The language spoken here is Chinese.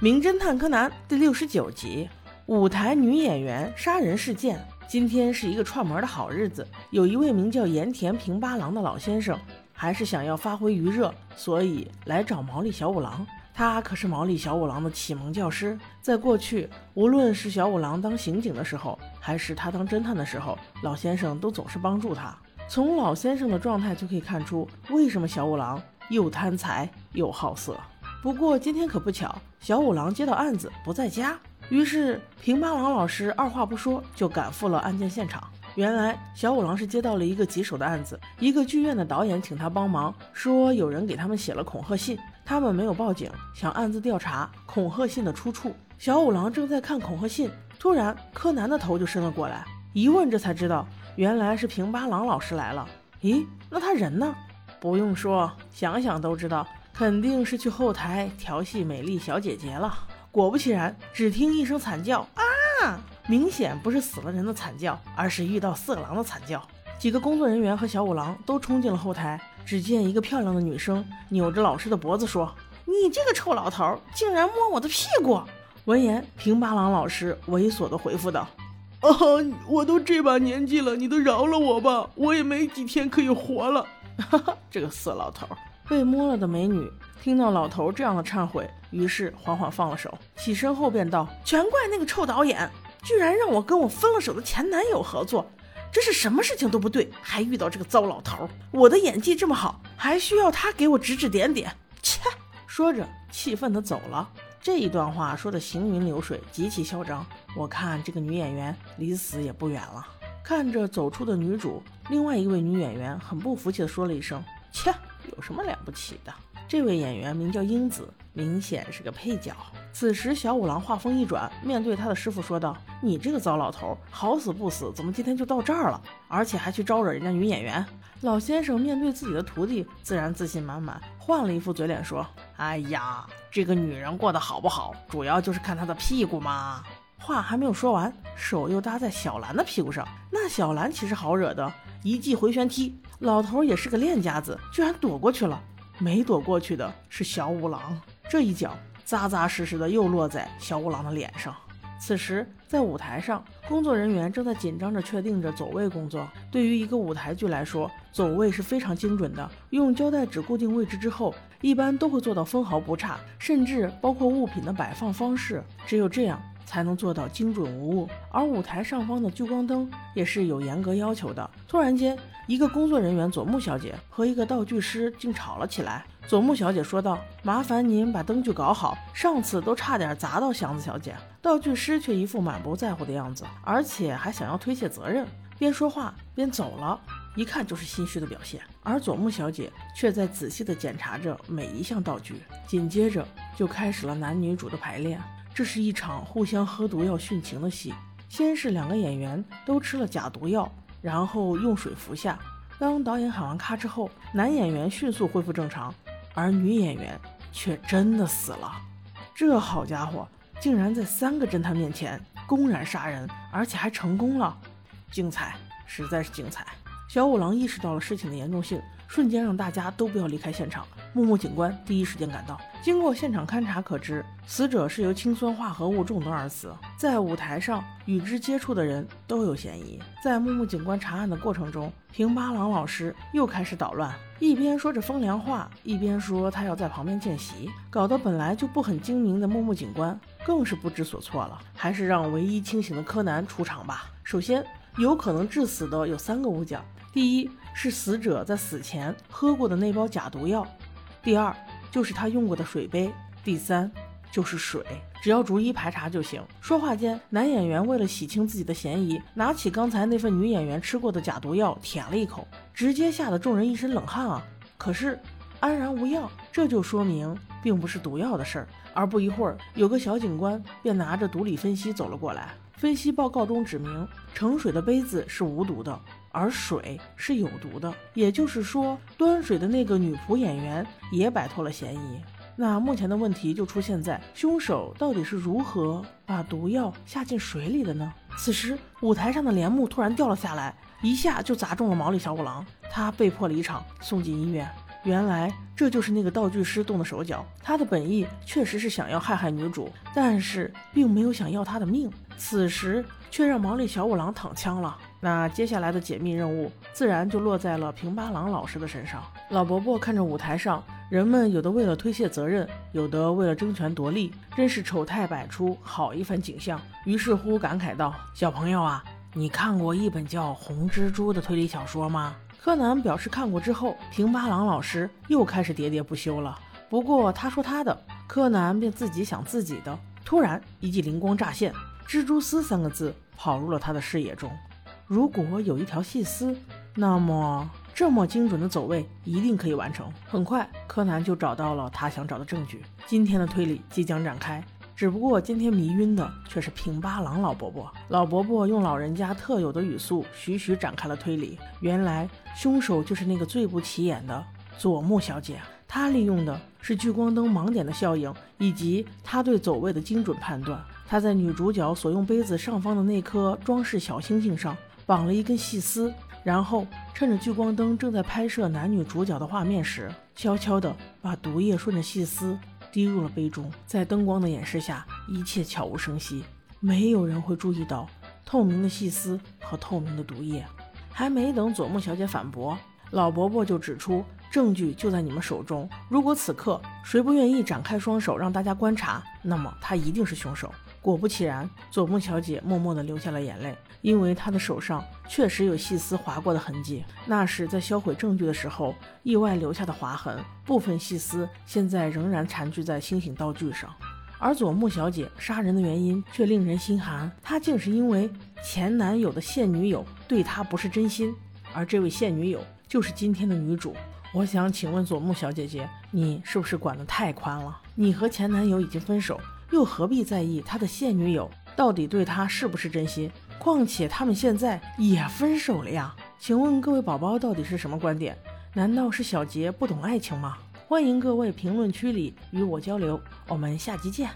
名侦探柯南》第六十九集：舞台女演员杀人事件。今天是一个串门的好日子，有一位名叫盐田平八郎的老先生，还是想要发挥余热，所以来找毛利小五郎。他可是毛利小五郎的启蒙教师，在过去，无论是小五郎当刑警的时候，还是他当侦探的时候，老先生都总是帮助他。从老先生的状态就可以看出，为什么小五郎又贪财又好色。不过今天可不巧，小五郎接到案子不在家，于是平八郎老师二话不说就赶赴了案件现场。原来小五郎是接到了一个棘手的案子，一个剧院的导演请他帮忙，说有人给他们写了恐吓信。他们没有报警，想暗自调查恐吓信的出处。小五郎正在看恐吓信，突然柯南的头就伸了过来，一问这才知道，原来是平八郎老师来了。咦，那他人呢？不用说，想想都知道，肯定是去后台调戏美丽小姐姐了。果不其然，只听一声惨叫啊！明显不是死了人的惨叫，而是遇到色狼的惨叫。几个工作人员和小五郎都冲进了后台。只见一个漂亮的女生扭着老师的脖子说：“你这个臭老头，竟然摸我的屁股！”闻言，平八郎老师猥琐地回复道：“啊，我都这把年纪了，你都饶了我吧，我也没几天可以活了。”哈哈，这个色老头！被摸了的美女听到老头这样的忏悔，于是缓缓放了手，起身后便道：“全怪那个臭导演，居然让我跟我分了手的前男友合作。”这是什么事情都不对，还遇到这个糟老头。我的演技这么好，还需要他给我指指点点？切！说着，气愤地走了。这一段话说的行云流水，极其嚣张。我看这个女演员离死也不远了。看着走出的女主，另外一位女演员很不服气地说了一声：“切，有什么了不起的？”这位演员名叫英子，明显是个配角。此时，小五郎话锋一转，面对他的师傅说道：“你这个糟老头，好死不死，怎么今天就到这儿了？而且还去招惹人家女演员？”老先生面对自己的徒弟，自然自信满满，换了一副嘴脸说：“哎呀，这个女人过得好不好，主要就是看她的屁股嘛。”话还没有说完，手又搭在小兰的屁股上。那小兰岂是好惹的？一记回旋踢，老头也是个练家子，居然躲过去了。没躲过去的是小五郎，这一脚扎扎实实的又落在小五郎的脸上。此时，在舞台上，工作人员正在紧张着确定着走位工作。对于一个舞台剧来说，走位是非常精准的。用胶带纸固定位置之后，一般都会做到分毫不差，甚至包括物品的摆放方式，只有这样。才能做到精准无误，而舞台上方的聚光灯也是有严格要求的。突然间，一个工作人员佐木小姐和一个道具师竟吵了起来。佐木小姐说道：“麻烦您把灯具搞好，上次都差点砸到祥子小姐。”道具师却一副满不在乎的样子，而且还想要推卸责任，边说话边走了，一看就是心虚的表现。而佐木小姐却在仔细地检查着每一项道具，紧接着就开始了男女主的排练。这是一场互相喝毒药殉情的戏。先是两个演员都吃了假毒药，然后用水服下。当导演喊完咔之后，男演员迅速恢复正常，而女演员却真的死了。这好家伙，竟然在三个侦探面前公然杀人，而且还成功了！精彩，实在是精彩。小五郎意识到了事情的严重性。瞬间让大家都不要离开现场。木木警官第一时间赶到，经过现场勘查，可知死者是由氢酸化合物中毒而死。在舞台上与之接触的人都有嫌疑。在木木警官查案的过程中，平八郎老师又开始捣乱，一边说着风凉话，一边说他要在旁边见习，搞得本来就不很精明的木木警官更是不知所措了。还是让唯一清醒的柯南出场吧。首先，有可能致死的有三个物件。第一是死者在死前喝过的那包假毒药，第二就是他用过的水杯，第三就是水。只要逐一排查就行。说话间，男演员为了洗清自己的嫌疑，拿起刚才那份女演员吃过的假毒药舔了一口，直接吓得众人一身冷汗啊！可是安然无恙，这就说明并不是毒药的事儿。而不一会儿，有个小警官便拿着毒理分析走了过来，分析报告中指明盛水的杯子是无毒的。而水是有毒的，也就是说，端水的那个女仆演员也摆脱了嫌疑。那目前的问题就出现在凶手到底是如何把毒药下进水里的呢？此时，舞台上的帘幕突然掉了下来，一下就砸中了毛利小五郎，他被迫离场，送进医院。原来这就是那个道具师动的手脚，他的本意确实是想要害害女主，但是并没有想要她的命。此时却让毛利小五郎躺枪了。那接下来的解密任务自然就落在了平八郎老师的身上。老伯伯看着舞台上人们，有的为了推卸责任，有的为了争权夺利，真是丑态百出，好一番景象。于是乎感慨道：“小朋友啊，你看过一本叫《红蜘蛛》的推理小说吗？”柯南表示看过之后，平八郎老师又开始喋喋不休了。不过他说他的，柯南便自己想自己的。突然一记灵光乍现，“蜘蛛丝”三个字跑入了他的视野中。如果有一条细丝，那么这么精准的走位一定可以完成。很快，柯南就找到了他想找的证据。今天的推理即将展开，只不过今天迷晕的却是平八郎老伯伯。老伯伯用老人家特有的语速，徐徐展开了推理。原来凶手就是那个最不起眼的佐木小姐。她利用的是聚光灯盲点的效应，以及她对走位的精准判断。她在女主角所用杯子上方的那颗装饰小星星上。绑了一根细丝，然后趁着聚光灯正在拍摄男女主角的画面时，悄悄地把毒液顺着细丝滴入了杯中。在灯光的掩饰下，一切悄无声息，没有人会注意到透明的细丝和透明的毒液。还没等佐木小姐反驳，老伯伯就指出，证据就在你们手中。如果此刻谁不愿意展开双手让大家观察，那么他一定是凶手。果不其然，佐木小姐默默地流下了眼泪，因为她的手上确实有细丝划过的痕迹，那是在销毁证据的时候意外留下的划痕。部分细丝现在仍然缠聚在星星道具上，而佐木小姐杀人的原因却令人心寒，她竟是因为前男友的现女友对她不是真心，而这位现女友就是今天的女主。我想请问佐木小姐姐，你是不是管得太宽了？你和前男友已经分手。又何必在意他的现女友到底对他是不是真心？况且他们现在也分手了呀！请问各位宝宝到底是什么观点？难道是小杰不懂爱情吗？欢迎各位评论区里与我交流，我们下集见。